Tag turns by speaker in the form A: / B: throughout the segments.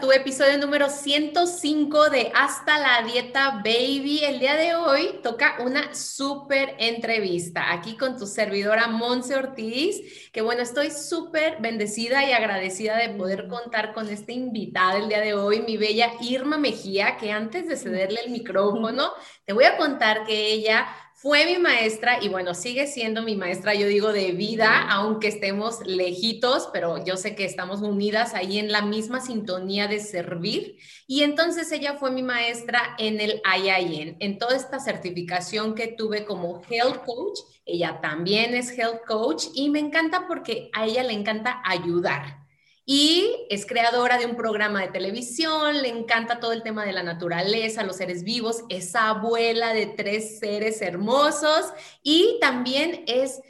A: A tu episodio número 105 de Hasta la Dieta Baby. El día de hoy toca una súper entrevista aquí con tu servidora Monse Ortiz, que bueno, estoy súper bendecida y agradecida de poder contar con esta invitada el día de hoy, mi bella Irma Mejía, que antes de cederle el micrófono, te voy a contar que ella fue mi maestra y bueno, sigue siendo mi maestra, yo digo, de vida, aunque estemos lejitos, pero yo sé que estamos unidas ahí en la misma sintonía de servir. Y entonces ella fue mi maestra en el IIN, en toda esta certificación que tuve como Health Coach. Ella también es Health Coach y me encanta porque a ella le encanta ayudar y es creadora de un programa de televisión, le encanta todo el tema de la naturaleza, los seres vivos, es abuela de tres seres hermosos y también es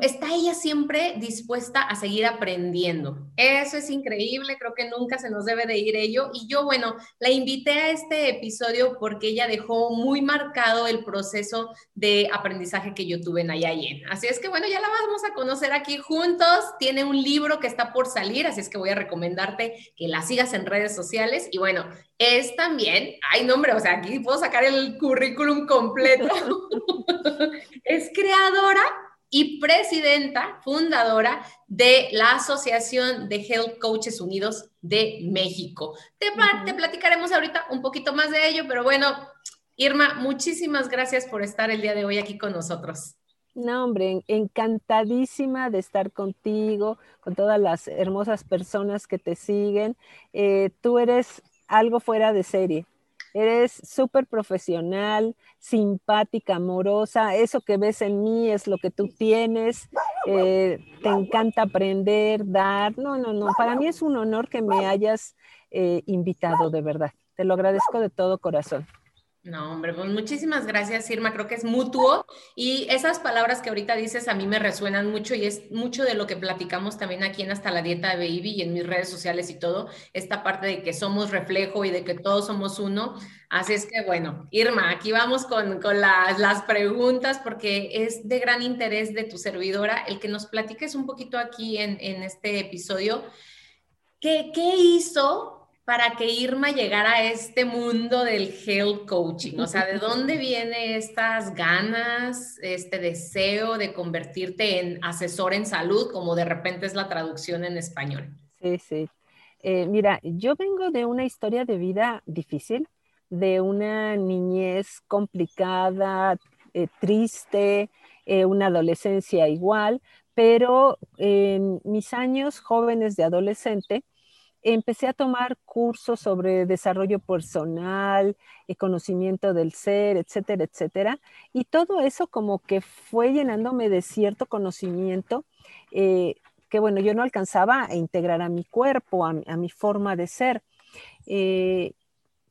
A: está ella siempre dispuesta a seguir aprendiendo. Eso es increíble, creo que nunca se nos debe de ir ello. Y yo, bueno, la invité a este episodio porque ella dejó muy marcado el proceso de aprendizaje que yo tuve en Ayayen. Así es que, bueno, ya la vamos a conocer aquí juntos. Tiene un libro que está por salir, así es que voy a recomendarte que la sigas en redes sociales. Y bueno, es también, ay nombre, o sea, aquí puedo sacar el currículum completo. es creadora y presidenta, fundadora de la Asociación de Health Coaches Unidos de México. Te, te, platicaremos ahorita un poquito más de ello, pero bueno, Irma, muchísimas gracias por estar el día de hoy aquí con nosotros.
B: No, hombre, encantadísima de estar contigo, con todas las hermosas personas que te siguen. Eh, tú eres algo fuera de serie. Eres súper profesional, simpática, amorosa. Eso que ves en mí es lo que tú tienes. Eh, te encanta aprender, dar. No, no, no. Para mí es un honor que me hayas eh, invitado, de verdad. Te lo agradezco de todo corazón.
A: No, hombre, pues muchísimas gracias, Irma. Creo que es mutuo y esas palabras que ahorita dices a mí me resuenan mucho y es mucho de lo que platicamos también aquí en Hasta la Dieta de Baby y en mis redes sociales y todo, esta parte de que somos reflejo y de que todos somos uno. Así es que, bueno, Irma, aquí vamos con, las, las preguntas porque es de gran interés de tu servidora el que nos platiques un poquito aquí en, en este episodio. ¿Qué, ¿Qué hizo para que Irma llegara a este mundo del health coaching? O sea, ¿de dónde vienen estas ganas, este deseo de convertirte en asesor en salud, como de repente es la traducción en español?
B: Sí, sí. Eh, mira, yo vengo de una historia de vida difícil, de una niñez complicada, eh, triste, eh, una adolescencia igual, pero en mis años jóvenes de adolescente, empecé a tomar cursos sobre desarrollo personal, eh, conocimiento del ser, etcétera, etcétera. Y todo eso como que fue llenándome de cierto conocimiento eh, que, bueno, yo no alcanzaba a integrar a mi cuerpo, a, mi forma de ser. Eh,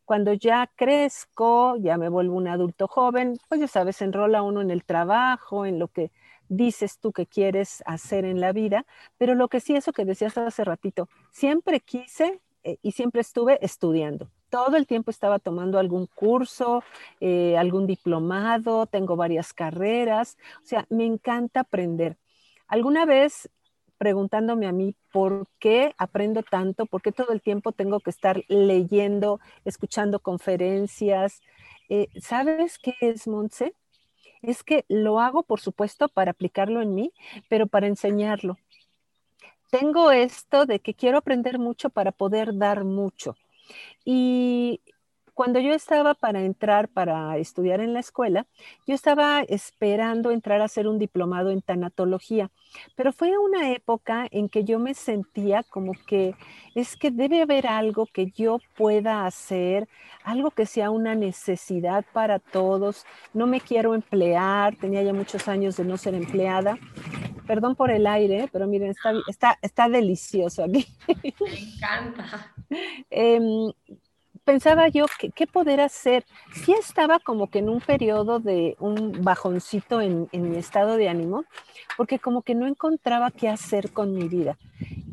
B: cuando ya crezco, ya me vuelvo un adulto joven, pues ya sabes, enrola uno en el trabajo, en lo que dices tú que quieres hacer en la vida, pero lo que sí, eso que decías hace ratito, siempre quise eh, y siempre estuve estudiando. Todo el tiempo estaba tomando algún curso, eh, algún diplomado, tengo varias carreras, o sea, me encanta aprender. Alguna vez preguntándome a mí por qué aprendo tanto, por qué todo el tiempo tengo que estar leyendo, escuchando conferencias. Eh, ¿Sabes qué es, Montse? Es que lo hago, por supuesto, para aplicarlo en mí, pero para enseñarlo. Tengo esto de que quiero aprender mucho para poder dar mucho. Y cuando yo estaba para entrar, para estudiar en la escuela, yo estaba esperando entrar a hacer un diplomado en tanatología, pero fue una época en que yo me sentía como que es que debe haber algo que yo pueda hacer, algo que sea una necesidad para todos. No me quiero emplear, tenía ya muchos años de no ser empleada. Perdón por el aire, pero miren, está, está, está delicioso aquí.
A: Me encanta.
B: Em, pensaba yo, ¿qué, poder hacer? Sí estaba como que en un periodo de un bajoncito en, mi estado de ánimo, porque como que no encontraba qué hacer con mi vida.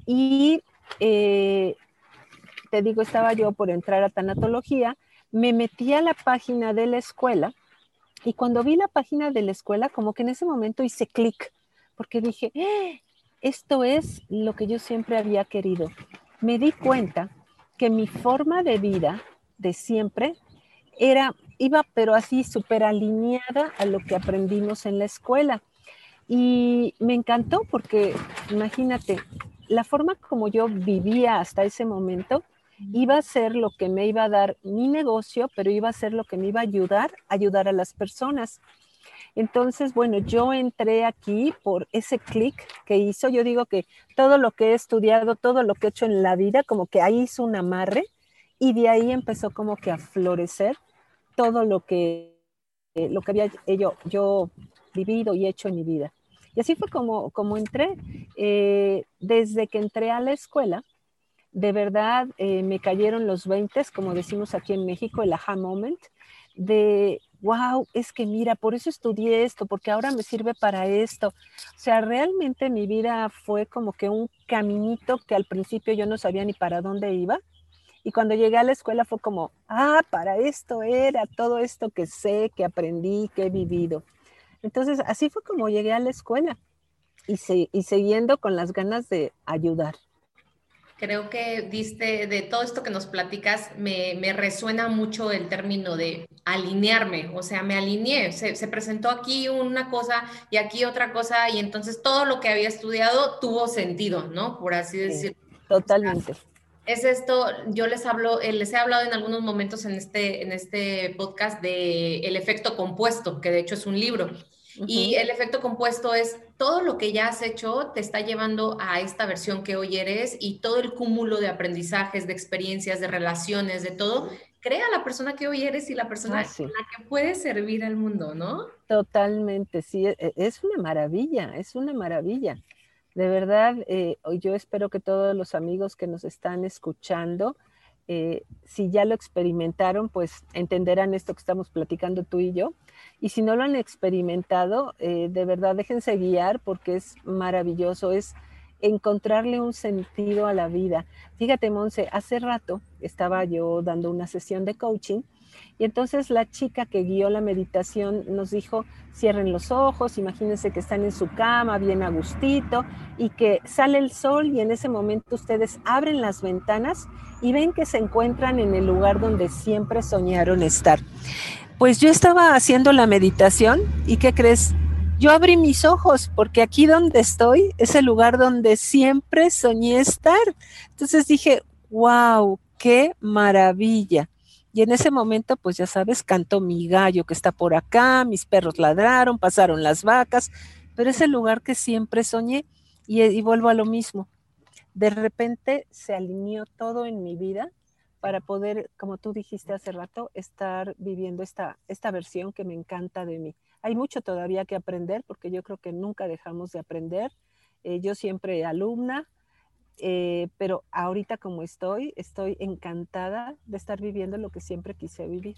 B: Y eh, te digo, estaba yo por entrar a tanatología, me metí a la página de la escuela y cuando vi la página de la escuela, como que en ese momento hice clic, porque dije, ¡Eh! esto es lo que yo siempre había querido. Me di cuenta que mi forma de vida de siempre era, iba pero así súper alineada a lo que aprendimos en la escuela. Y me encantó porque, imagínate, la forma como yo vivía hasta ese momento iba a ser lo que me iba a dar mi negocio, pero iba a ser lo que me iba a ayudar a ayudar a las personas. Entonces, bueno, yo entré aquí por ese clic que hizo. Yo digo que todo lo que he estudiado, todo lo que he hecho en la vida, como que ahí hizo un amarre y de ahí empezó como que a florecer todo lo que, eh, lo que había yo, yo vivido y hecho en mi vida. Y así fue como, como entré. Eh, desde que entré a la escuela, de verdad eh, me cayeron los 20, como decimos aquí en México, el aha moment, de wow, es que mira, por eso estudié esto, porque ahora me sirve para esto. O sea, realmente mi vida fue como que un caminito que al principio yo no sabía ni para dónde iba. Y cuando llegué a la escuela fue como, ah, para esto era todo esto que sé, que aprendí, que he vivido. Entonces, así fue como llegué a la escuela y, siguiendo con las ganas de ayudar.
A: Creo que diste de todo esto que nos platicas, me, resuena mucho el término de alinearme, o sea, me alineé, se, presentó aquí una cosa y aquí otra cosa y entonces todo lo que había estudiado tuvo sentido, ¿no? Por así decirlo.
B: totalmente.
A: Es esto, yo les hablo, eh, les he hablado en algunos momentos en este, en este podcast de el efecto compuesto, que de hecho es un libro. Y el efecto compuesto es todo lo que ya has hecho te está llevando a esta versión que hoy eres y todo el cúmulo de aprendizajes, de experiencias, de relaciones, de todo, crea la persona que hoy eres y la persona ah, la que puede servir al mundo, ¿no?
B: Totalmente, sí, e, e, es una maravilla, es una maravilla. De verdad, eh, yo espero que todos los amigos que nos están escuchando, eh, si ya lo experimentaron, pues entenderán esto que estamos platicando tú y yo. Y si no lo han experimentado, eh, de verdad déjense guiar porque es maravilloso, es encontrarle un sentido a la vida. Fíjate, Monse, hace rato estaba yo dando una sesión de coaching y entonces la chica que guió la meditación nos dijo, cierren los ojos, imagínense que están en su cama bien a gustito y que sale el sol y en ese momento ustedes abren las ventanas y ven que se encuentran en el lugar donde siempre soñaron estar. Pues yo estaba haciendo la meditación y ¿qué crees? Yo abrí mis ojos porque aquí donde estoy es el lugar donde siempre soñé estar. Entonces dije, wow, qué maravilla. Y en ese momento, pues ya sabes, cantó mi gallo que está por acá, mis perros ladraron, pasaron las vacas, pero es el lugar que siempre soñé y, vuelvo a lo mismo. De repente se alineó todo en mi vida para poder, como tú dijiste hace rato, estar viviendo esta, esta versión que me encanta de mí. Hay mucho todavía que aprender porque yo creo que nunca dejamos de aprender. Eh, yo siempre alumna, eh, pero ahorita como estoy, estoy encantada de estar viviendo lo que siempre quise vivir.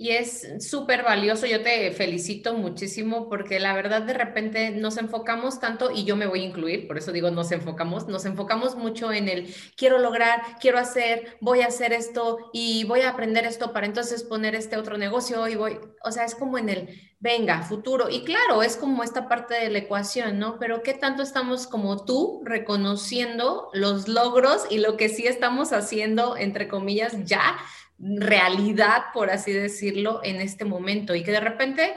A: Y es súper valioso, yo te felicito muchísimo porque la verdad de repente nos enfocamos tanto, y yo me voy a incluir, por eso digo nos enfocamos, nos enfocamos mucho en el quiero lograr, quiero hacer, voy a hacer esto y voy a aprender esto para entonces poner este otro negocio y voy, o sea, es como en el venga, futuro. Y claro, es como esta parte de la ecuación, ¿no? Pero ¿qué tanto estamos como tú reconociendo los logros y lo que sí estamos haciendo, entre comillas, ya? Realidad, por así decirlo, en este momento y que de repente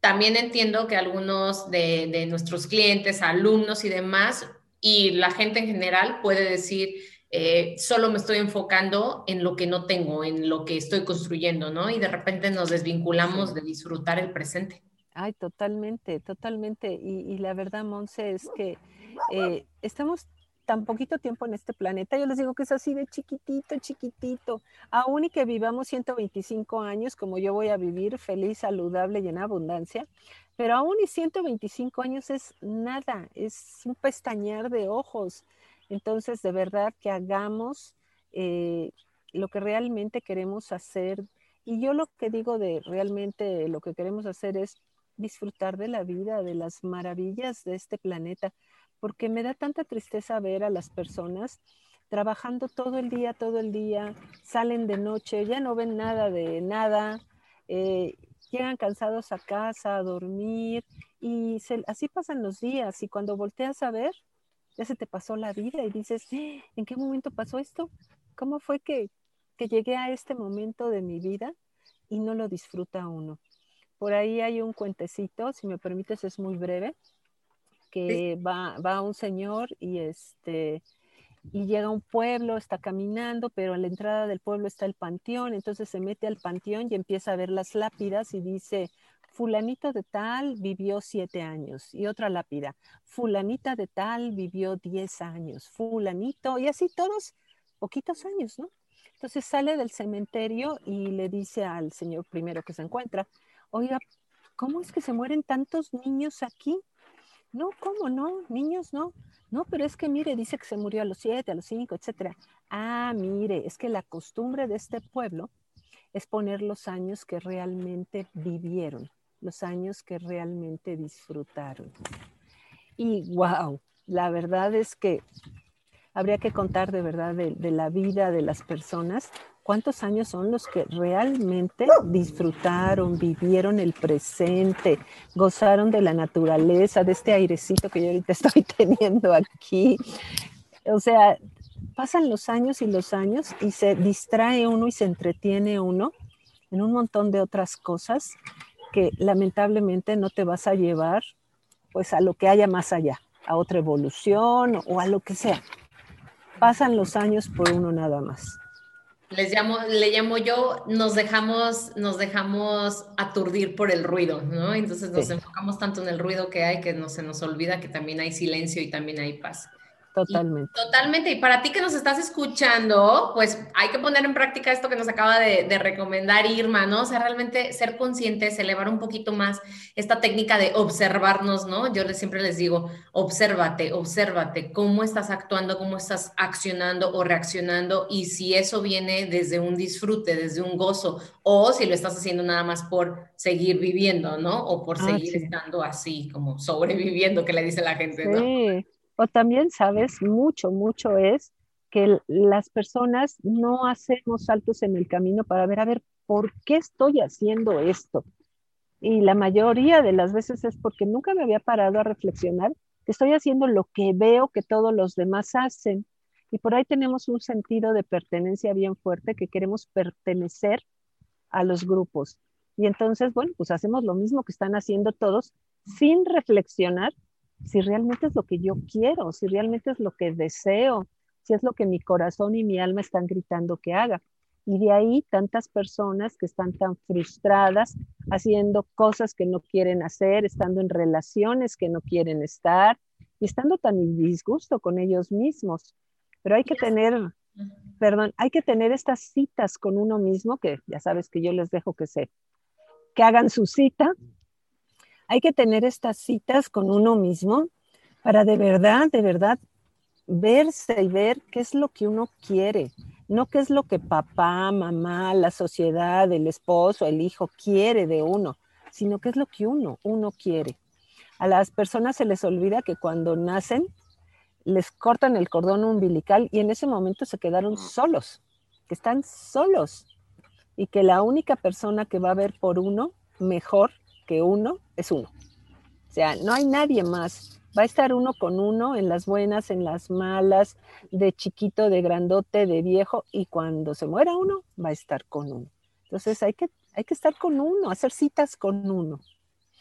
A: también entiendo que algunos de, nuestros clientes, alumnos y demás, y la gente en general puede decir, eh, solo me estoy enfocando en lo que no tengo, en lo que estoy construyendo, ¿no? Y de repente nos desvinculamos de disfrutar el presente.
B: Ay, totalmente, totalmente. Y, la verdad, Monse, es que eh, estamos tan poquito tiempo en este planeta. Yo les digo que es así de chiquitito, chiquitito. Aún y que vivamos 125 años, como yo voy a vivir, feliz, saludable y en abundancia, pero aún y 125 años es nada, es un pestañear de ojos. Entonces, de verdad que hagamos eh, lo que realmente queremos hacer. Y yo lo que digo de realmente lo que queremos hacer es disfrutar de la vida, de las maravillas de este planeta, porque me da tanta tristeza ver a las personas trabajando todo el día, todo el día, salen de noche, ya no ven nada de nada, eh, llegan cansados a casa a dormir y así pasan los días y cuando volteas a ver, ya se te pasó la vida y dices, ¡Ah! ¿en qué momento pasó esto? ¿Cómo fue que, que llegué a este momento de mi vida y no lo disfruta uno? Por ahí hay un cuentecito, si me permites, es muy breve, que va, va un señor y este y llega a un pueblo, está caminando, pero a la entrada del pueblo está el panteón, entonces se mete al panteón y empieza a ver las lápidas y dice, fulanito de tal vivió siete años y otra lápida, fulanita de tal vivió diez años, fulanito, y así todos poquitos años, ¿no? Entonces sale del cementerio y le dice al señor primero que se encuentra, oiga, ¿cómo es que se mueren tantos niños aquí? No, ¿cómo no? Niños no. No, pero es que mire, dice que se murió a los siete, a los cinco, etcétera. Ah, mire, es que la costumbre de este pueblo es poner los años que realmente vivieron, los años que realmente disfrutaron. Y wow, la verdad es que habría que contar de verdad de, de la vida de las personas ¿Cuántos años son los que realmente disfrutaron, vivieron el presente, gozaron de la naturaleza, de este airecito que yo ahorita estoy teniendo aquí? O sea, pasan los años y los años y se distrae uno y se entretiene uno en un montón de otras cosas que lamentablemente no te vas a llevar pues a lo que haya más allá, a otra evolución o a lo que sea. Pasan los años por uno nada más.
A: Les llamo, le llamo yo, nos dejamos, nos dejamos aturdir por el ruido, ¿no? Entonces nos enfocamos tanto en el ruido que hay que no se nos olvida que también hay silencio y también hay paz.
B: Totalmente.
A: totalmente. Y para ti que nos estás escuchando, pues hay que poner en práctica esto que nos acaba de, recomendar Irma, ¿no? O sea, realmente ser conscientes, elevar un poquito más esta técnica de observarnos, ¿no? Yo les, siempre les digo, obsérvate, obsérvate, cómo estás actuando, cómo estás accionando o reaccionando y si eso viene desde un disfrute, desde un gozo, o si lo estás haciendo nada más por seguir viviendo, ¿no? O por ah, seguir estando así, como sobreviviendo, que le dice la gente, ¿no?
B: O también, sabes, mucho, mucho es que las personas no hacemos saltos en el camino para ver, a ver, ¿por qué estoy haciendo esto? Y la mayoría de las veces es porque nunca me había parado a reflexionar que estoy haciendo lo que veo que todos los demás hacen. Y por ahí tenemos un sentido de pertenencia bien fuerte, que queremos pertenecer a los grupos. Y entonces, bueno, pues hacemos lo mismo que están haciendo todos sin reflexionar si realmente es lo que yo quiero, si realmente es lo que deseo, si es lo que mi corazón y mi alma están gritando que haga. Y de ahí tantas personas que están tan frustradas haciendo cosas que no quieren hacer, estando en relaciones que no quieren estar y estando tan en disgusto con ellos mismos. Pero hay que tener, perdón, hay que tener estas citas con uno mismo, que ya sabes que yo les dejo que se, que hagan su cita hay que tener estas citas con uno mismo para de verdad, de verdad, verse y ver qué es lo que uno quiere, no qué es lo que papá, mamá, la sociedad, el esposo, el hijo quiere de uno, sino qué es lo que uno, uno quiere. A las personas se les olvida que cuando nacen les cortan el cordón umbilical y en ese momento se quedaron solos, que están solos y que la única persona que va a ver por uno mejor que uno es uno. O sea, no hay nadie más. Va a estar uno con uno en las buenas, en las malas, de chiquito, de grandote, de viejo, y cuando se muera uno, va a estar con uno. Entonces hay que, hay que estar con uno, hacer citas con uno.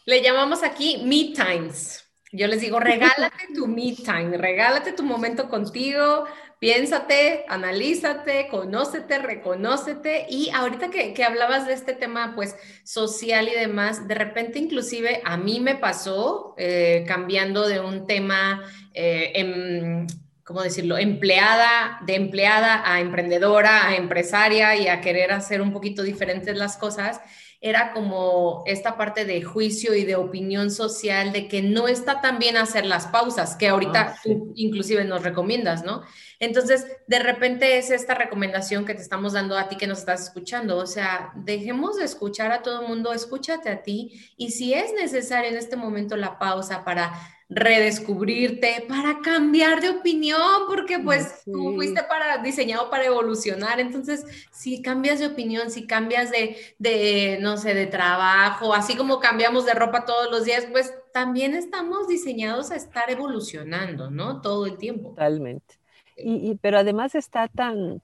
A: Le llamamos aquí me times. Yo les digo, regálate tu me time, regálate tu momento contigo, piénsate, analízate, conócete, reconócete. Y ahorita que, que, hablabas de este tema, pues, social y demás, de repente inclusive a mí me pasó, eh, cambiando de un tema, eh, en, ¿cómo decirlo?, empleada, de empleada a emprendedora, a empresaria y a querer hacer un poquito diferentes las cosas era como esta parte de juicio y de opinión social de que no está tan bien hacer las pausas, que ahorita ah, tú inclusive nos recomiendas, ¿no? Entonces, de repente es esta recomendación que te estamos dando a ti que nos estás escuchando, o sea, dejemos de escuchar a todo el mundo, escúchate a ti y si es necesario en este momento la pausa para redescubrirte, para cambiar de opinión, porque pues tú fuiste para, diseñado para evolucionar. Entonces, si cambias de opinión, si cambias de, de, no sé, de trabajo, así como cambiamos de ropa todos los días, pues también estamos diseñados a estar evolucionando, ¿no? Todo el tiempo.
B: Totalmente. Y, pero además está tan,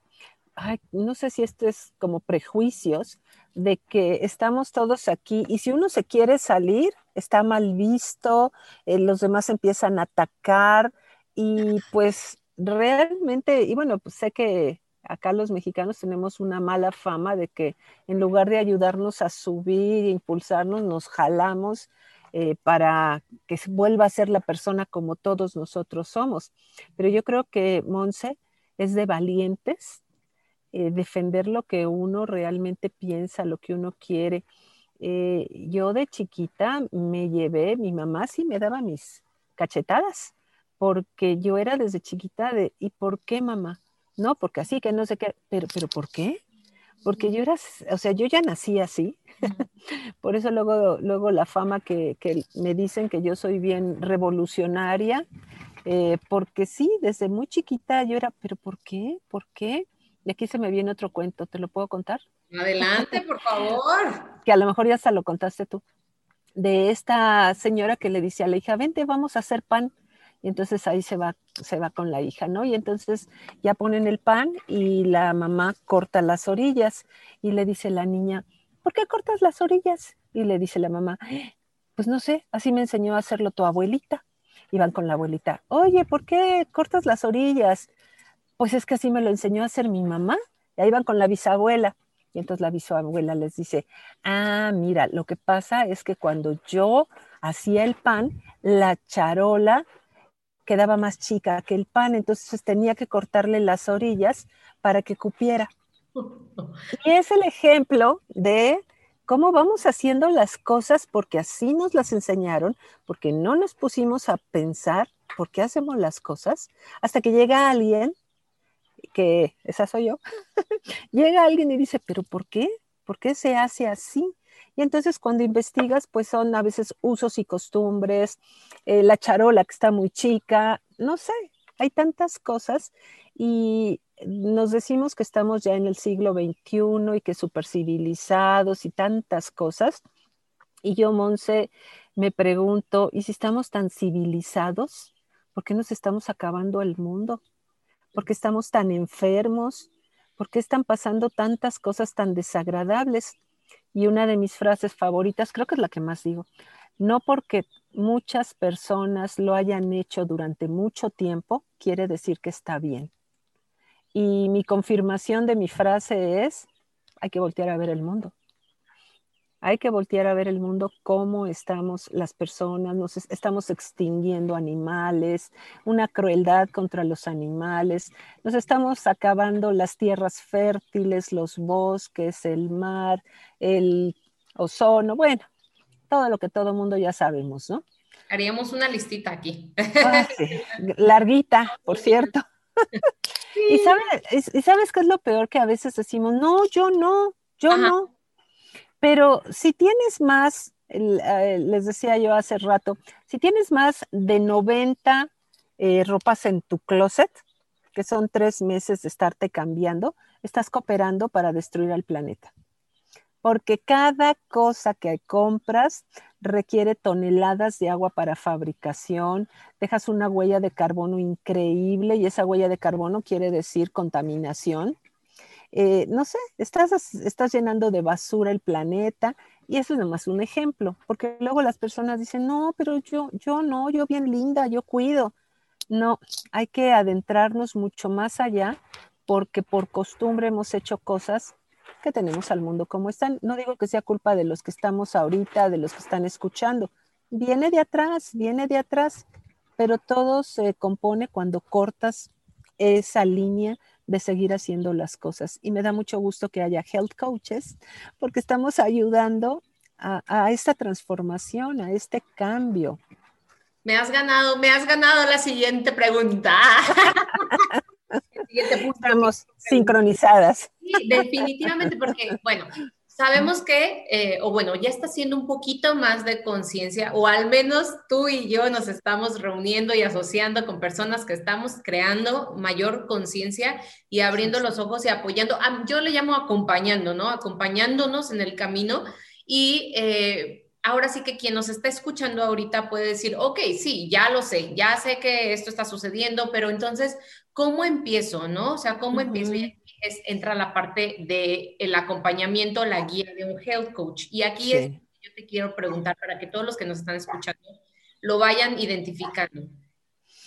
B: no sé si esto es como prejuicios, de que estamos todos aquí y si uno se quiere salir, está mal visto, eh, los demás empiezan a atacar y pues realmente, y bueno, pues sé que acá los mexicanos tenemos una mala fama de que en lugar de ayudarnos a subir impulsarnos, nos jalamos eh, para que vuelva a ser la persona como todos nosotros somos. Pero yo creo que Monse es de valientes eh, defender lo que uno realmente piensa, lo que uno quiere. Eh, yo de chiquita me llevé, mi mamá sí me daba mis cachetadas, porque yo era desde chiquita de, ¿y por qué mamá? No, porque así, que no sé qué, pero, pero ¿por qué? Porque yo era, o sea, yo ya nací así, por eso luego, luego la fama que, que, me dicen que yo soy bien revolucionaria, eh, porque sí, desde muy chiquita yo era, pero ¿por qué? ¿Por qué? Y aquí se me viene otro cuento, ¿te lo puedo contar?
A: Adelante, por favor.
B: que a lo mejor ya se lo contaste tú. De esta señora que le dice a la hija, vente, vamos a hacer pan. Y entonces ahí se va, se va con la hija, ¿no? Y entonces ya ponen el pan y la mamá corta las orillas y le dice la niña, ¿por qué cortas las orillas? Y le dice la mamá, pues no sé, así me enseñó a hacerlo tu abuelita. Y van con la abuelita, oye, ¿por qué cortas las orillas? Pues es que así me lo enseñó a hacer mi mamá. Y ahí van con la bisabuela. Y entonces la bisabuela les dice, ah, mira, lo que pasa es que cuando yo hacía el pan, la charola quedaba más chica que el pan, entonces tenía que cortarle las orillas para que cupiera. Y es el ejemplo de cómo vamos haciendo las cosas porque así nos las enseñaron, porque no nos pusimos a pensar por qué hacemos las cosas, hasta que llega alguien que esa soy yo, llega alguien y dice, pero ¿por qué? ¿Por qué se hace así? Y entonces cuando investigas, pues son a veces usos y costumbres, eh, la charola que está muy chica, no sé, hay tantas cosas y nos decimos que estamos ya en el siglo XXI y que super civilizados y tantas cosas. Y yo, Monse, me pregunto, ¿y si estamos tan civilizados? ¿Por qué nos estamos acabando el mundo? ¿Por qué estamos tan enfermos? ¿Por qué están pasando tantas cosas tan desagradables? Y una de mis frases favoritas, creo que es la que más digo, no porque muchas personas lo hayan hecho durante mucho tiempo, quiere decir que está bien. Y mi confirmación de mi frase es, hay que voltear a ver el mundo. Hay que voltear a ver el mundo, cómo estamos las personas, nos estamos extinguiendo animales, una crueldad contra los animales, nos estamos acabando las tierras fértiles, los bosques, el mar, el ozono, bueno, todo lo que todo mundo ya sabemos, ¿no?
A: Haríamos una listita aquí.
B: Ah, Larguita, por cierto. ¿Y, sabes, ¿Y sabes qué es lo peor? Que a veces decimos, no, yo no, yo no. Pero si tienes más, eh, les decía yo hace rato, si tienes más de 90 eh, ropas en tu closet, que son tres meses de estarte cambiando, estás cooperando para destruir al planeta. Porque cada cosa que compras requiere toneladas de agua para fabricación, dejas una huella de carbono increíble y esa huella de carbono quiere decir contaminación eh, no sé, estás, estás llenando de basura el planeta y eso es nomás un ejemplo, porque luego las personas dicen, no, pero yo, yo no, yo bien linda, yo cuido. No, hay que adentrarnos mucho más allá porque por costumbre hemos hecho cosas que tenemos al mundo como están. No digo que sea culpa de los que estamos ahorita, de los que están escuchando. Viene de atrás, viene de atrás, pero todo se compone cuando cortas esa línea de seguir haciendo las cosas. Y me da mucho gusto que haya health coaches porque estamos ayudando a, esta transformación, a este cambio.
A: Me has ganado, me has ganado la siguiente pregunta.
B: Estamos sincronizadas.
A: Sí, definitivamente, porque, bueno, sabemos que, eh, o bueno, ya está haciendo un poquito más de conciencia, o al menos tú y yo nos estamos reuniendo y asociando con personas que estamos creando mayor conciencia y abriendo los ojos y apoyando. Yo le llamo acompañando, ¿no? Acompañándonos en el camino y... Eh, ahora sí que quien nos está escuchando ahorita puede decir, ok, sí, ya lo sé, ya sé que esto está sucediendo, pero entonces, ¿cómo empiezo, no? O sea, ¿cómo empiezo? Es, entra la parte del el acompañamiento, la guía de un health coach. Y aquí es, yo te quiero preguntar para que todos los que nos están escuchando lo vayan identificando.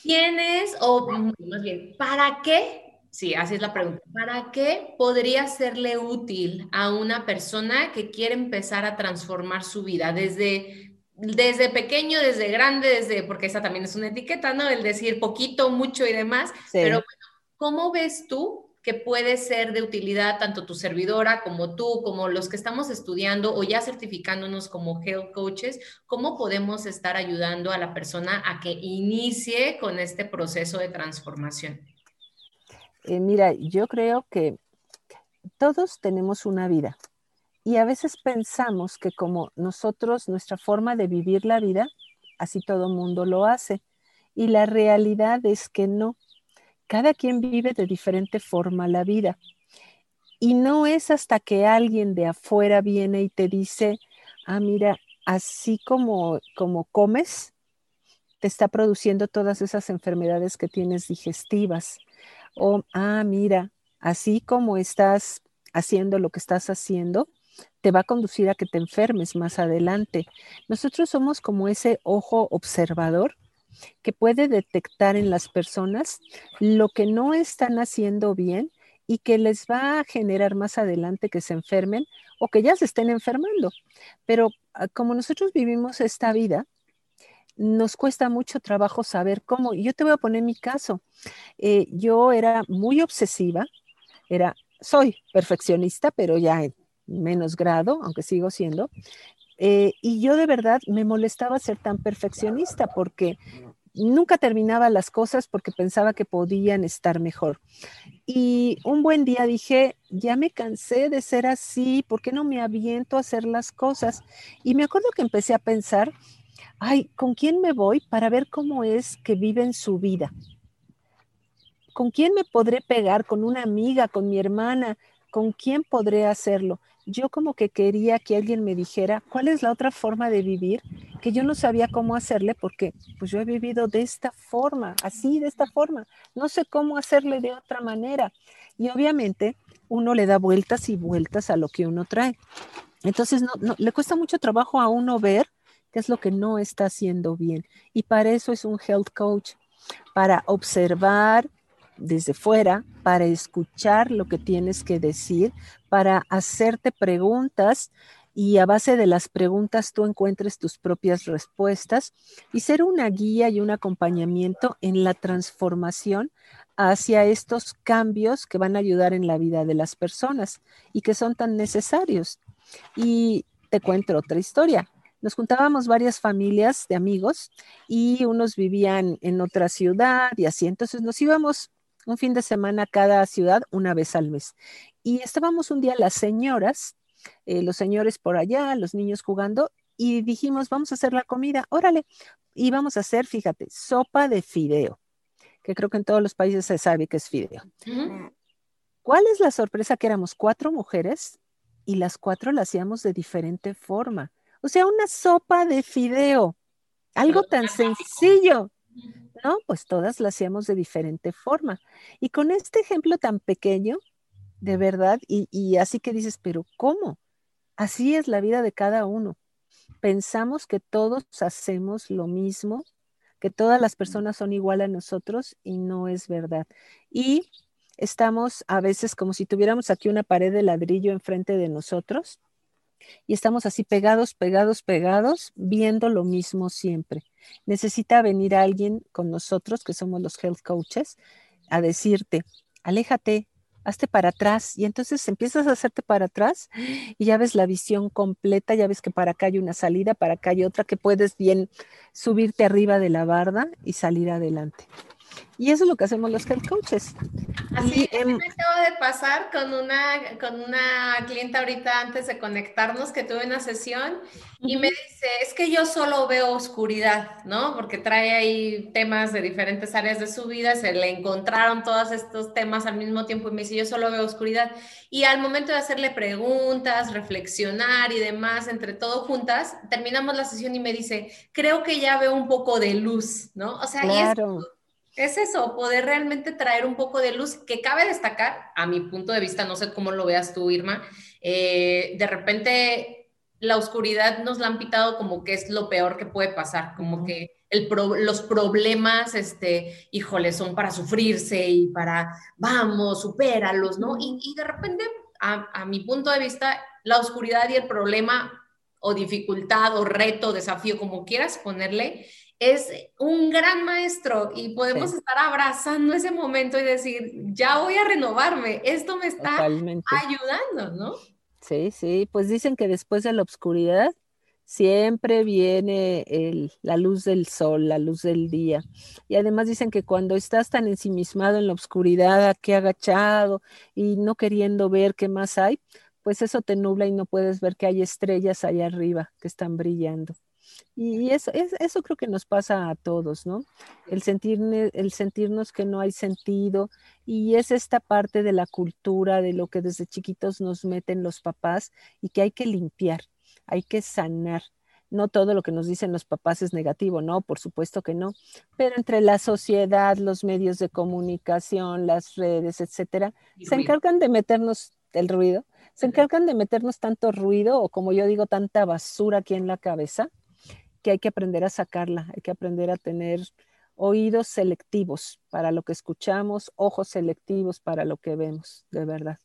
A: ¿Quién es, o más bien, para qué Sí, así es la pregunta. ¿Para qué podría serle útil a una persona que quiere empezar a transformar su vida desde, desde pequeño, desde grande, desde, porque esa también es una etiqueta, ¿no? El decir poquito, mucho y demás. Pero bueno, ¿cómo ves tú que puede ser de utilidad tanto tu servidora como tú, como los que estamos estudiando o ya certificándonos como health coaches? ¿Cómo podemos estar ayudando a la persona a que inicie con este proceso de transformación?
B: Eh, mira, yo creo que todos tenemos una vida y a veces pensamos que como nosotros, nuestra forma de vivir la vida, así todo mundo lo hace. Y la realidad es que no. Cada quien vive de diferente forma la vida. Y no es hasta que alguien de afuera viene y te dice, ah, mira, así como, como comes, te está produciendo todas esas enfermedades que tienes digestivas o, ah, mira, así como estás haciendo lo que estás haciendo, te va a conducir a que te enfermes más adelante. Nosotros somos como ese ojo observador que puede detectar en las personas lo que no están haciendo bien y que les va a generar más adelante que se enfermen o que ya se estén enfermando. Pero ah, como nosotros vivimos esta vida, nos cuesta mucho trabajo saber cómo. Yo te voy a poner mi caso. Eh, yo era muy obsesiva, era, soy perfeccionista, pero ya en menos grado, aunque sigo siendo. Eh, y yo de verdad me molestaba ser tan perfeccionista porque nunca terminaba las cosas porque pensaba que podían estar mejor. Y un buen día dije, ya me cansé de ser así, ¿por qué no me aviento a hacer las cosas? Y me acuerdo que empecé a pensar ay, ¿con quién me voy para ver cómo es que viven su vida? ¿Con quién me podré pegar? ¿Con una amiga? ¿Con mi hermana? ¿Con quién podré hacerlo? Yo como que quería que alguien me dijera cuál es la otra forma de vivir que yo no sabía cómo hacerle porque pues yo he vivido de esta forma, así, de esta forma. No sé cómo hacerle de otra manera. Y obviamente uno le da vueltas y vueltas a lo que uno trae. Entonces no, le cuesta mucho trabajo a uno ver qué es lo que no está haciendo bien. Y para eso es un health coach, para observar desde fuera, para escuchar lo que tienes que decir, para hacerte preguntas y a base de las preguntas tú encuentres tus propias respuestas y ser una guía y un acompañamiento en la transformación hacia estos cambios que van a ayudar en la vida de las personas y que son tan necesarios. Y te cuento otra historia nos juntábamos varias familias de amigos y unos vivían en otra ciudad y así. Entonces nos íbamos un fin de semana cada ciudad una vez al mes. Y estábamos un día las señoras, eh, los señores por allá, los niños jugando y dijimos, vamos a hacer la comida, órale. Y vamos a hacer, fíjate, sopa de fideo, que creo que en todos los países se sabe que es fideo. ¿Cuál es la sorpresa? Que éramos cuatro mujeres y las cuatro la hacíamos de diferente forma. O sea, una sopa de fideo, algo tan sencillo, ¿no? Pues todas la hacíamos de diferente forma. Y con este ejemplo tan pequeño, de verdad, y, y así que dices, pero ¿cómo? Así es la vida de cada uno. Pensamos que todos hacemos lo mismo, que todas las personas son igual a nosotros y no es verdad. Y estamos a veces como si tuviéramos aquí una pared de ladrillo enfrente de nosotros y estamos así pegados, pegados, pegados, viendo lo mismo siempre. Necesita venir alguien con nosotros, que somos los health coaches, a decirte, aléjate, hazte para atrás y entonces empiezas a hacerte para atrás y ya ves la visión completa, ya ves que para acá hay una salida, para acá hay otra, que puedes bien subirte arriba de la barda y salir adelante. Y eso es lo que hacemos los health coaches.
A: Así es, me acabo de pasar con una, con una clienta ahorita antes de conectarnos que tuve una sesión y me dice, es que yo solo veo oscuridad, ¿no? Porque trae ahí temas de diferentes áreas de su vida, se le encontraron todos estos temas al mismo tiempo y me dice, yo solo veo oscuridad. Y al momento de hacerle preguntas, reflexionar y demás, entre todo juntas, terminamos la sesión y me dice, creo que ya veo un poco de luz, ¿no? O sea, claro. y es eso, poder realmente traer un poco de luz que cabe destacar, a mi punto de vista, no sé cómo lo veas tú, Irma, eh, de repente la oscuridad nos la han pitado como que es lo peor que puede pasar, como que los problemas, este, híjole, son para sufrirse y para, vamos, supéralos, ¿no? Y, de repente, a, a mi punto de vista, la oscuridad y el problema o dificultad o reto, desafío, como quieras ponerle, es un gran maestro y podemos estar abrazando ese momento y decir, ya voy a renovarme, esto me está ayudando, ¿no?
B: Sí, sí, pues dicen que después de la oscuridad siempre viene la luz del sol, la luz del día. Y además dicen que cuando estás tan ensimismado en la oscuridad, aquí agachado y no queriendo ver qué más hay, pues eso te nubla y no puedes ver que hay estrellas allá arriba que están brillando. Y eso, eso creo que nos pasa a todos, ¿no? El, sentir, el sentirnos que no hay sentido y es esta parte de la cultura, de lo que desde chiquitos nos meten los papás y que hay que limpiar, hay que sanar. No todo lo que nos dicen los papás es negativo, no, por supuesto que no, pero entre la sociedad, los medios de comunicación, las redes, etcétera, se encargan de meternos el ruido, se encargan de meternos tanto ruido o como yo digo, tanta basura aquí en la cabeza que hay que aprender a sacarla, hay que aprender a tener oídos selectivos para lo que escuchamos, ojos selectivos para lo que vemos, de verdad.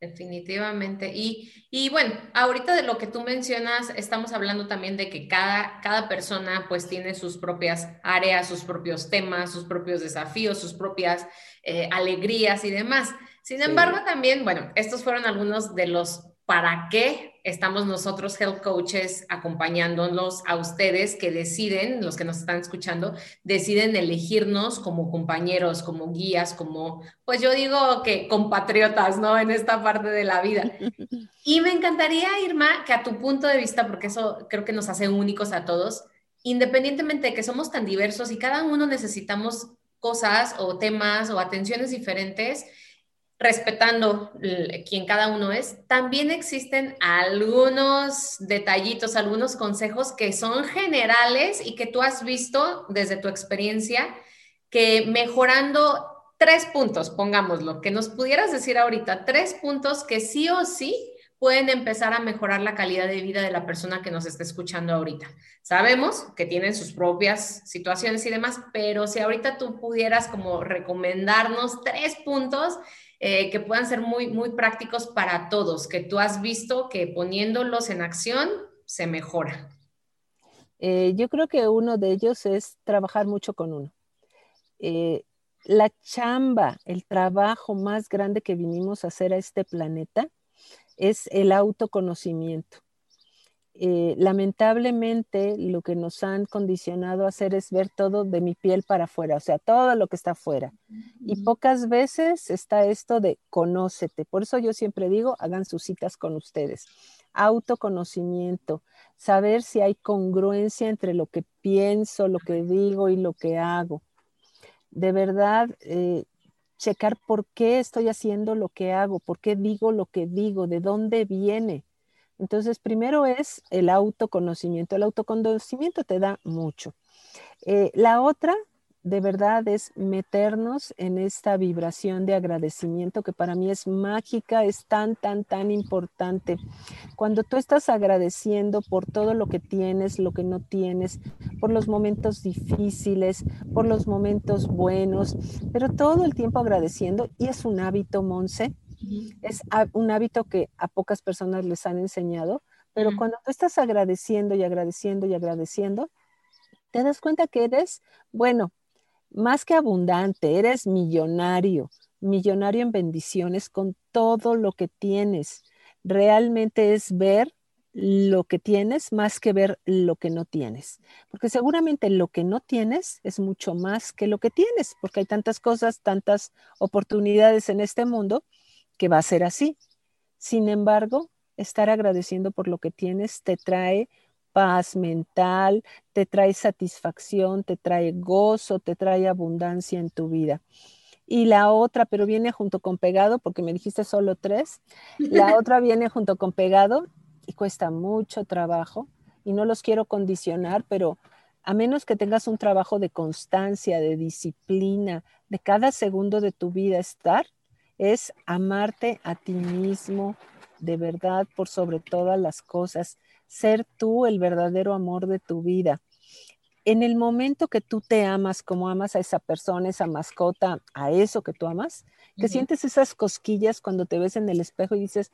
A: Definitivamente. Y, y, bueno, ahorita de lo que tú mencionas, estamos hablando también de que cada, cada persona pues tiene sus propias áreas, sus propios temas, sus propios desafíos, sus propias eh, alegrías y demás. Sin embargo, también, bueno, estos fueron algunos de los para qué estamos nosotros, health coaches, acompañándonos a ustedes que deciden, los que nos están escuchando, deciden elegirnos como compañeros, como guías, como, pues yo digo que compatriotas, ¿no? En esta parte de la vida. Y me encantaría, Irma, que a tu punto de vista, porque eso creo que nos hace únicos a todos, independientemente de que somos tan diversos y cada uno necesitamos cosas o temas o atenciones diferentes, respetando quien cada uno es, también existen algunos detallitos, algunos consejos que son generales y que tú has visto desde tu experiencia que mejorando tres puntos, pongámoslo, que nos pudieras decir ahorita, tres puntos que sí o sí pueden empezar a mejorar la calidad de vida de la persona que nos está escuchando ahorita. Sabemos que tienen sus propias situaciones y demás, pero si ahorita tú pudieras como recomendarnos tres puntos eh, que puedan ser muy, muy prácticos para todos, que tú has visto que poniéndolos en acción se mejora?
B: Eh, yo creo que uno de ellos es trabajar mucho con uno. Eh, la chamba, el trabajo más grande que vinimos a hacer a este planeta es el autoconocimiento. Eh, lamentablemente lo que nos han condicionado a hacer es ver todo de mi piel para afuera, o sea, todo lo que está afuera. Y pocas veces está esto de conócete. Por eso yo siempre digo, hagan sus citas con ustedes. Autoconocimiento, saber si hay congruencia entre lo que pienso, lo que digo y lo que hago. De verdad, eh, checar por qué estoy haciendo lo que hago, por qué digo lo que digo, de dónde viene entonces, primero es el autoconocimiento. El autoconocimiento te da mucho. Eh, la otra, de verdad es meternos en esta vibración de agradecimiento que para mí es mágica, es tan, tan, tan importante. Cuando tú estás agradeciendo por todo lo que tienes, lo que no tienes, por los momentos difíciles, por los momentos buenos, pero todo el tiempo agradeciendo, y es un hábito, Monse, es un hábito que a pocas personas les han enseñado, pero cuando tú estás agradeciendo y agradeciendo y agradeciendo, te das cuenta que eres, bueno, más que abundante, eres millonario, millonario en bendiciones con todo lo que tienes. Realmente es ver lo que tienes más que ver lo que no tienes. Porque seguramente lo que no tienes es mucho más que lo que tienes, porque hay tantas cosas, tantas oportunidades en este mundo que va a ser así. Sin embargo, estar agradeciendo por lo que tienes te trae paz mental, te trae satisfacción, te trae gozo, te trae abundancia en tu vida. Y la otra, pero viene junto con pegado, porque me dijiste solo tres, la otra viene junto con pegado y cuesta mucho trabajo y no los quiero condicionar, pero a menos que tengas un trabajo de constancia, de disciplina, de cada segundo de tu vida estar, es amarte a ti mismo de verdad por sobre todas las cosas ser tú el verdadero amor de tu vida. En el momento que tú te amas como amas a esa persona, esa mascota, a eso que tú amas, que sientes esas cosquillas cuando te ves en el espejo y dices,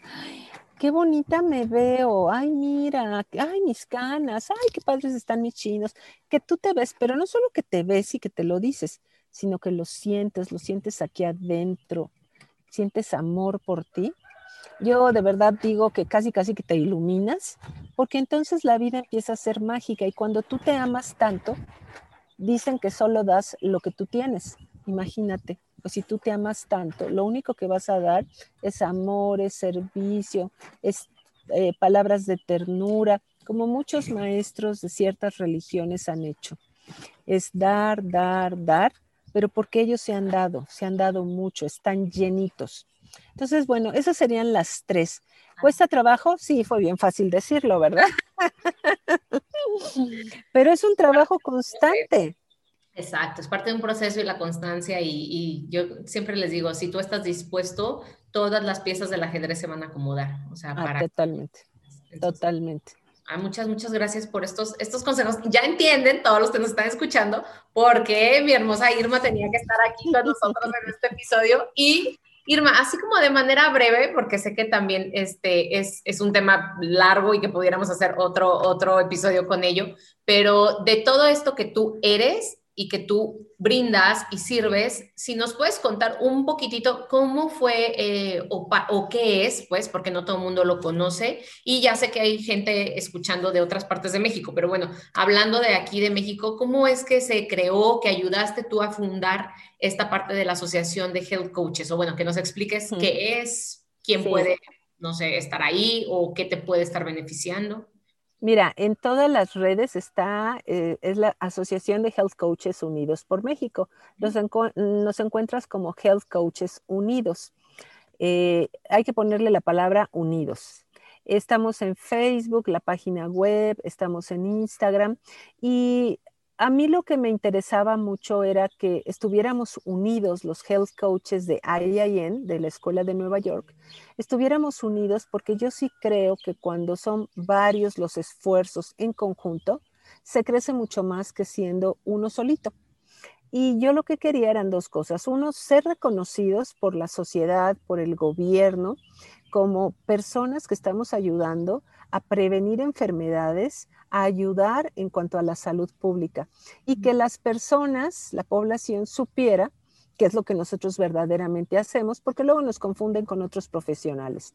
B: qué bonita me veo, ay, mira, ay, mis canas, ay, qué padres están mis chinos, que tú te ves, pero no solo que te ves y que te lo dices, sino que lo sientes, lo sientes aquí adentro, sientes amor por ti yo de verdad digo que casi, casi que te iluminas, porque entonces la vida empieza a ser mágica y cuando tú te amas tanto, dicen que solo das lo que tú tienes. Imagínate, pues si tú te amas tanto, lo único que vas a dar es amor, es servicio, es eh, palabras de ternura, como muchos maestros de ciertas religiones han hecho. Es dar, dar, dar, pero porque ellos se han dado, se han dado mucho, están llenitos. Entonces, bueno, esas serían las tres. ¿Cuesta trabajo? Sí, fue bien fácil decirlo, ¿verdad? Pero es un trabajo constante.
A: Exacto, es parte de un proceso y la constancia y, yo siempre les digo, si tú estás dispuesto, todas las piezas del ajedrez se van a acomodar. O sea,
B: ah, para... Totalmente, totalmente.
A: Ah, muchas, muchas gracias por estos, estos consejos. Ya entienden todos los que nos están escuchando por qué mi hermosa Irma tenía que estar aquí con nosotros en este episodio y Irma, así como de manera breve, porque sé que también este es, es, un tema largo y que pudiéramos hacer otro, otro episodio con ello, pero de todo esto que tú eres y que tú brindas y sirves, si nos puedes contar un poquitito cómo fue eh, o, o, qué es, pues, porque no todo el mundo lo conoce y ya sé que hay gente escuchando de otras partes de México, pero bueno, hablando de aquí de México, ¿cómo es que se creó, que ayudaste tú a fundar esta parte de la Asociación de Health Coaches? O bueno, que nos expliques qué es, quién puede, no sé, estar ahí o qué te puede estar beneficiando.
B: Mira, en todas las redes está, eh, es la Asociación de Health Coaches Unidos por México. Nos, encuentras como Health Coaches Unidos. Eh, hay que ponerle la palabra unidos. Estamos en Facebook, la página web, estamos en Instagram y a mí lo que me interesaba mucho era que estuviéramos unidos los health coaches de IIN, de la Escuela de Nueva York, estuviéramos unidos porque yo sí creo que cuando son varios los esfuerzos en conjunto, se crece mucho más que siendo uno solito. Y yo lo que quería eran dos cosas. Uno, ser reconocidos por la sociedad, por el gobierno, como personas que estamos ayudando a prevenir enfermedades, a ayudar en cuanto a la salud pública y que las personas, la población supiera qué es lo que nosotros verdaderamente hacemos, porque luego nos confunden con otros profesionales.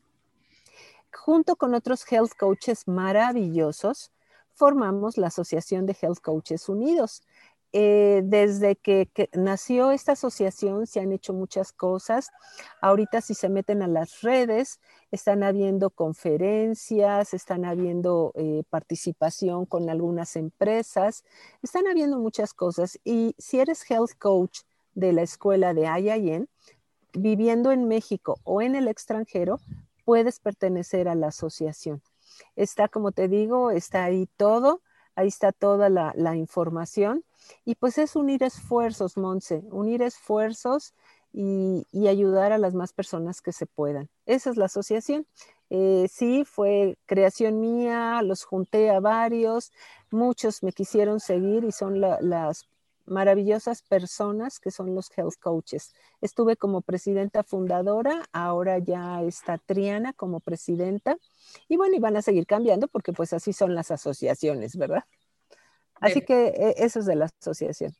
B: Junto con otros health coaches maravillosos, formamos la Asociación de Health Coaches Unidos. Eh, desde que, nació esta asociación se han hecho muchas cosas. Ahorita si se meten a las redes, están habiendo conferencias, están habiendo eh, participación con algunas empresas, están habiendo muchas cosas. Y si eres health coach de la escuela de IIN, viviendo en México o en el extranjero, puedes pertenecer a la asociación. Está, como te digo, está ahí todo ahí está toda la, información. Y pues es unir esfuerzos, Monse, unir esfuerzos y, ayudar a las más personas que se puedan. Esa es la asociación. Eh, sí, fue creación mía, los junté a varios, muchos me quisieron seguir y son las maravillosas personas que son los health coaches. Estuve como presidenta fundadora, ahora ya está Triana como presidenta y bueno, y van a seguir cambiando porque pues así son las asociaciones, ¿verdad? Así que eh, eso es de la asociación.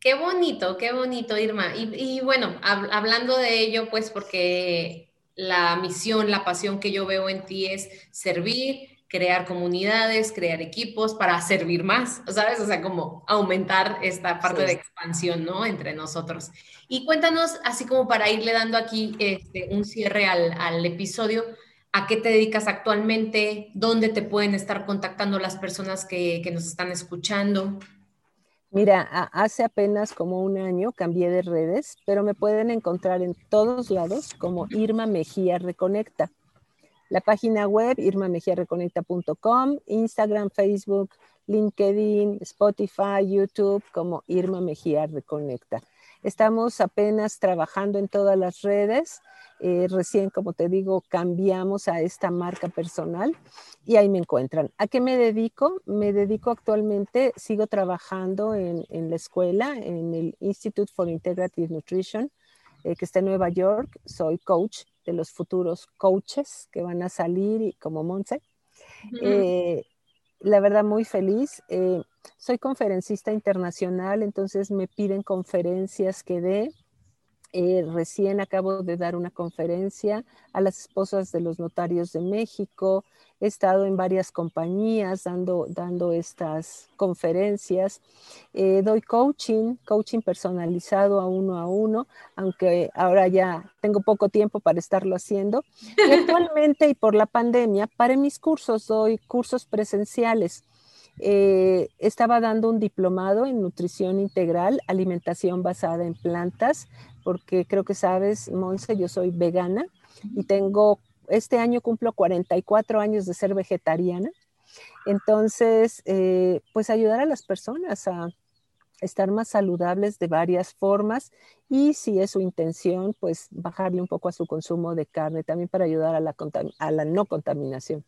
A: Qué bonito, qué bonito, Irma. Y, bueno, hablando de ello, pues porque la misión, la pasión que yo veo en ti es servir, crear comunidades, crear equipos para servir más, ¿sabes? O sea, como aumentar esta parte de expansión, ¿no? Entre nosotros. Y cuéntanos, así como para irle dando aquí este, un cierre al, episodio, ¿a qué te dedicas actualmente? ¿Dónde te pueden estar contactando las personas que, que nos están escuchando?
B: Mira, hace apenas como un año cambié de redes, pero me pueden encontrar en todos lados como Irma Mejía Reconecta. La página web irmamejiareconecta.com, Instagram, Facebook, LinkedIn, Spotify, YouTube como Irma Mejía Reconecta. Estamos apenas trabajando en todas las redes. Eh, recién, como te digo, cambiamos a esta marca personal y ahí me encuentran. ¿A qué me dedico? Me dedico actualmente, sigo trabajando en, la escuela, en el Institute for Integrative Nutrition, eh, que está en Nueva York. Soy coach de los futuros coaches que van a salir como Monse. Eh, la verdad, muy feliz. Eh, soy conferencista internacional, entonces me piden conferencias que dé. Eh, recién acabo de dar una conferencia a las esposas de los notarios de México. He estado en varias compañías dando, dando estas conferencias. Eh, doy coaching, coaching personalizado a uno a uno, aunque ahora ya tengo poco tiempo para estarlo haciendo. Y actualmente y por la pandemia, para mis cursos doy cursos presenciales. Eh, estaba dando un diplomado en nutrición integral, alimentación basada en plantas, porque creo que sabes, Monse, yo soy vegana y tengo, este año cumplo 44 años de ser vegetariana. Entonces, eh, pues ayudar a las personas a estar más saludables de varias formas y si es su intención, pues bajarle un poco a su consumo de carne también para ayudar a la, a la no contaminación.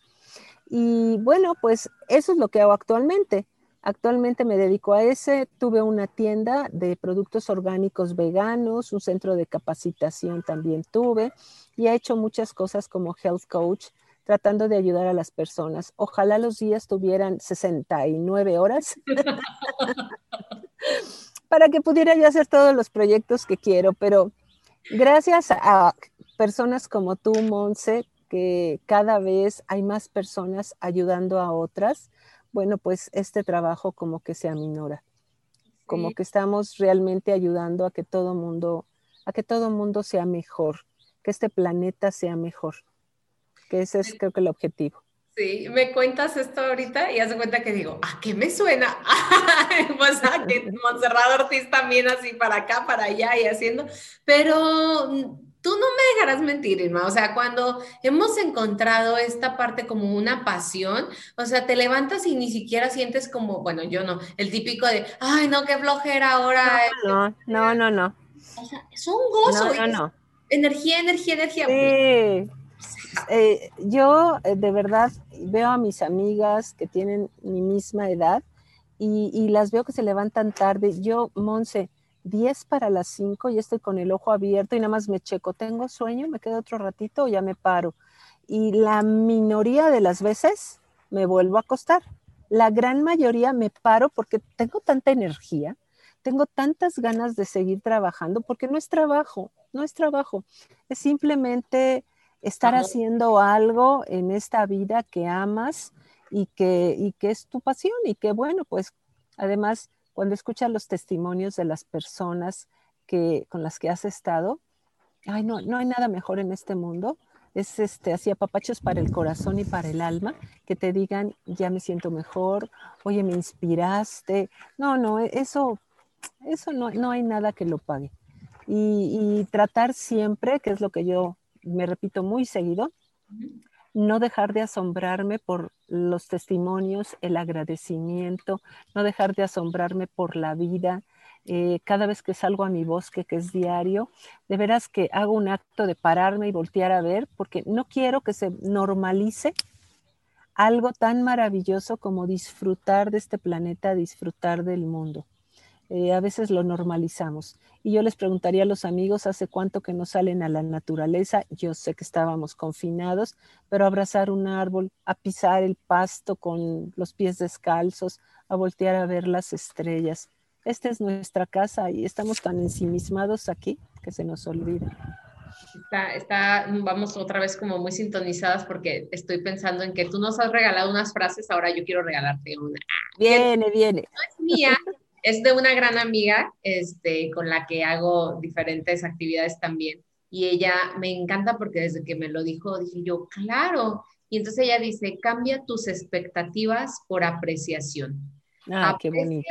B: Y bueno, pues eso es lo que hago actualmente. Actualmente me dedico a ese. Tuve una tienda de productos orgánicos veganos, un centro de capacitación también tuve y he hecho muchas cosas como health coach, tratando de ayudar a las personas. Ojalá los días tuvieran 69 horas para que pudiera yo hacer todos los proyectos que quiero, pero gracias a personas como tú, Monse, que cada vez hay más personas ayudando a otras, bueno, pues este trabajo como que se aminora, como que estamos realmente ayudando a que todo mundo, a que todo mundo sea mejor, que este planeta sea mejor, que ese es creo que el objetivo.
A: Sí, me cuentas esto ahorita y hace cuenta que digo, ¿a qué me suena? pues a que Monserrat Ortiz también así para acá, para allá y haciendo, pero tú no me dejarás mentir, Irma. O sea, cuando hemos encontrado esta parte como una pasión, o sea, te levantas y ni siquiera sientes como, bueno, yo no, el típico de, ay, no, qué flojera ahora.
B: No, no, no, no.
A: O sea, es un gozo. No, no, Energía, energía, energía.
B: Sí. Eh, yo eh, de verdad veo a mis amigas que tienen mi misma edad y, y las veo que se levantan tarde. Yo, Monse, 10 para las 5 y estoy con el ojo abierto y nada más me checo, ¿tengo sueño? ¿Me quedo otro ratito o ya me paro? Y la minoría de las veces me vuelvo a acostar. La gran mayoría me paro porque tengo tanta energía, tengo tantas ganas de seguir trabajando, porque no es trabajo, no es trabajo, es simplemente estar haciendo algo en esta vida que amas y que, y que es tu pasión y que bueno, pues además cuando escuchas los testimonios de las personas que, con las que has estado, ay, no, no hay nada mejor en este mundo. Es este, así apapachos para el corazón y para el alma, que te digan, ya me siento mejor, oye, me inspiraste. No, no, e, eso, eso no, no hay nada que lo pague. Y, y tratar siempre, que es lo que yo me repito muy seguido, no dejar de asombrarme por los testimonios, el agradecimiento, no dejar de asombrarme por la vida. Eh, cada vez que salgo a mi bosque, que es diario, de veras que hago un acto de pararme y voltear a ver, porque no quiero que se normalice algo tan maravilloso como disfrutar de este planeta, disfrutar del mundo. Eh, a veces lo normalizamos. Y yo les preguntaría a los amigos, ¿hace cuánto que no salen a la naturaleza? Yo sé que estábamos confinados, pero abrazar un árbol, a pisar el pasto con los pies descalzos, a voltear a ver las estrellas. Esta es nuestra casa y estamos tan ensimismados aquí que se nos olvida.
A: Está, está, vamos otra vez como muy sintonizadas porque estoy pensando en que tú nos has regalado unas frases, ahora yo quiero regalarte una.
B: Viene, viene.
A: No es mía, es de una gran amiga este, con la que hago diferentes actividades también. Y ella me encanta porque desde que me lo dijo, dije yo, claro. Y entonces ella dice, cambia tus expectativas por apreciación.
B: Ah, qué bonito.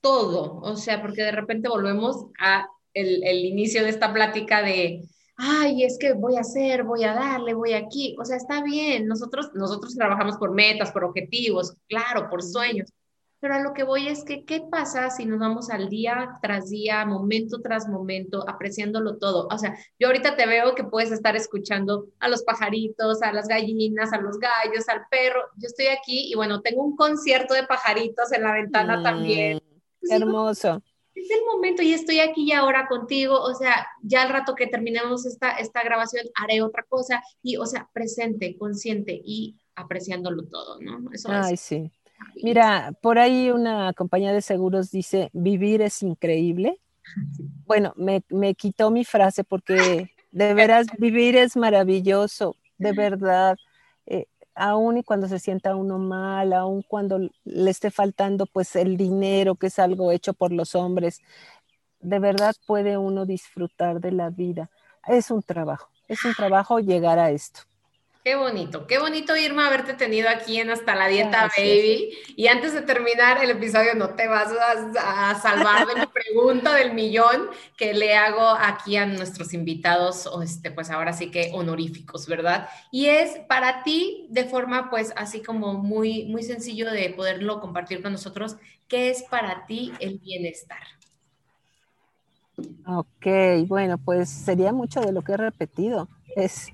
A: todo, o sea, porque de repente volvemos a el, el inicio de esta plática de, ay, es que voy a hacer, voy a darle, voy aquí. O sea, está bien, nosotros, nosotros trabajamos por metas, por objetivos, claro, por sueños, pero a lo que voy es que, ¿qué pasa si nos vamos al día tras día, momento tras momento, apreciándolo todo? O sea, yo ahorita te veo que puedes estar escuchando a los pajaritos, a las gallinas, a los gallos, al perro. Yo estoy aquí y bueno, tengo un concierto de pajaritos en la ventana también.
B: Mm, hermoso.
A: Es el momento y estoy aquí y ahora contigo, o sea, ya al rato que terminemos esta, esta grabación haré otra cosa y, o sea, presente, consciente y apreciándolo todo, ¿no?
B: Eso Ay, sí. Mira, por ahí una compañía de seguros dice, vivir es increíble. Bueno, me, quitó mi frase porque de veras vivir es maravilloso, de verdad. Eh, aún y cuando se sienta uno mal, aún cuando le esté faltando pues el dinero, que es algo hecho por los hombres, de verdad puede uno disfrutar de la vida. Es un trabajo, es un trabajo llegar a esto.
A: Qué bonito, qué bonito Irma haberte tenido aquí en Hasta la Dieta Baby. Y antes de terminar el episodio, no te vas a, salvar de la pregunta del millón que le hago aquí a nuestros invitados, este, pues ahora sí que honoríficos, ¿verdad? Y es para ti, de forma pues así como muy, muy sencillo de poderlo compartir con nosotros, ¿qué es para ti el bienestar?
B: Ok, bueno, pues sería mucho de lo que he repetido. Es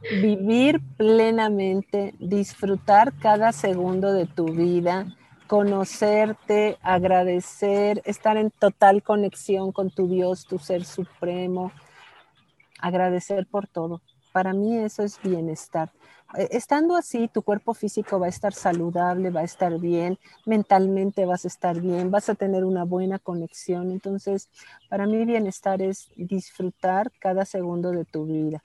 B: vivir plenamente, disfrutar cada segundo de tu vida, conocerte, agradecer, estar en total conexión con tu Dios, tu ser supremo, agradecer por todo. Para mí eso es bienestar. Eh, estando así, tu cuerpo físico va a estar saludable, va a estar bien, mentalmente vas a estar bien, vas a tener una buena conexión. Entonces, para mí bienestar es disfrutar cada segundo de tu vida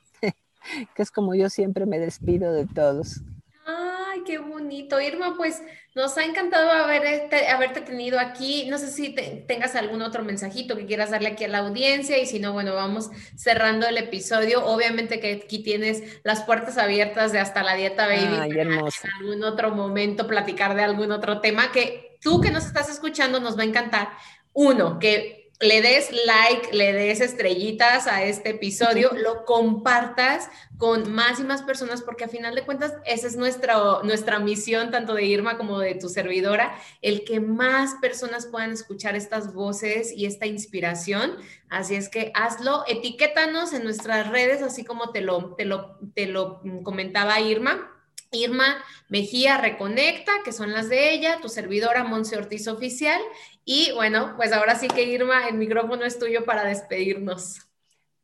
B: que es como yo siempre me despido de todos.
A: Ay, qué bonito. Irma, pues nos ha encantado haberte, haberte tenido aquí. No sé si tengas algún otro mensajito que quieras darle aquí a la audiencia y si no, bueno, vamos cerrando el episodio. Obviamente que aquí tienes las puertas abiertas de hasta la dieta baby.
B: Ay, hermosa.
A: En algún otro momento platicar de algún otro tema que tú que nos estás escuchando nos va a encantar. Uno, que le des like, le des estrellitas a este episodio, lo compartas con más y más personas, porque a final de cuentas esa es nuestra, nuestra misión, tanto de Irma como de tu servidora, el que más personas puedan escuchar estas voces y esta inspiración. Así es que hazlo, etiquétanos en nuestras redes, así como te lo, te lo, te lo comentaba Irma Irma Mejía Reconecta, que son las de ella, tu servidora Monse Ortiz Oficial. Y bueno, pues ahora sí que Irma, el micrófono es tuyo para despedirnos.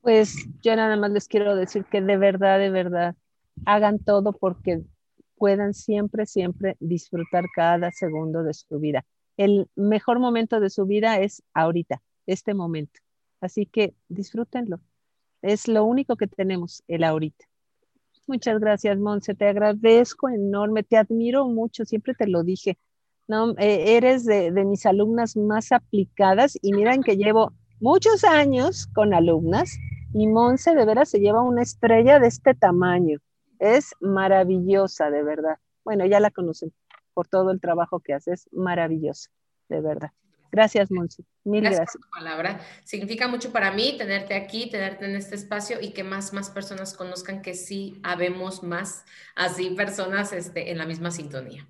B: Pues yo nada más les quiero decir que de verdad, de verdad, hagan todo porque puedan siempre, siempre disfrutar cada segundo de su vida. El mejor momento de su vida es ahorita, este momento. Así que disfrútenlo. Es lo único que tenemos, el ahorita. Muchas gracias, Monse. Te agradezco enorme, te admiro mucho, siempre te lo dije. No, eh, eres de, mis alumnas más aplicadas y miren que llevo muchos años con alumnas y Monse de veras se lleva una estrella de este tamaño. Es maravillosa, de verdad. Bueno, ya la conocen por todo el trabajo que haces, maravillosa, de verdad. Gracias, Monsi. Mil
A: gracias.
B: gracias.
A: Por tu palabra. Significa mucho para mí tenerte aquí, tenerte en este espacio y que más, más personas conozcan que sí habemos más así personas este, en la misma sintonía.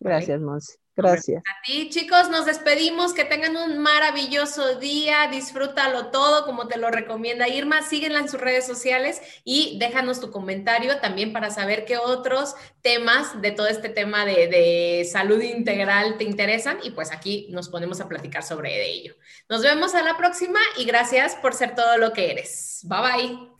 B: Gracias, Monsi. Gracias.
A: A ti, chicos, nos despedimos. Que tengan un maravilloso día. Disfrútalo todo como te lo recomienda Irma. Síguenla en sus redes sociales y déjanos tu comentario también para saber qué otros temas de todo este tema de, de salud integral te interesan. Y pues aquí nos ponemos a platicar sobre ello. Nos vemos a la próxima y gracias por ser todo lo que eres. Bye bye.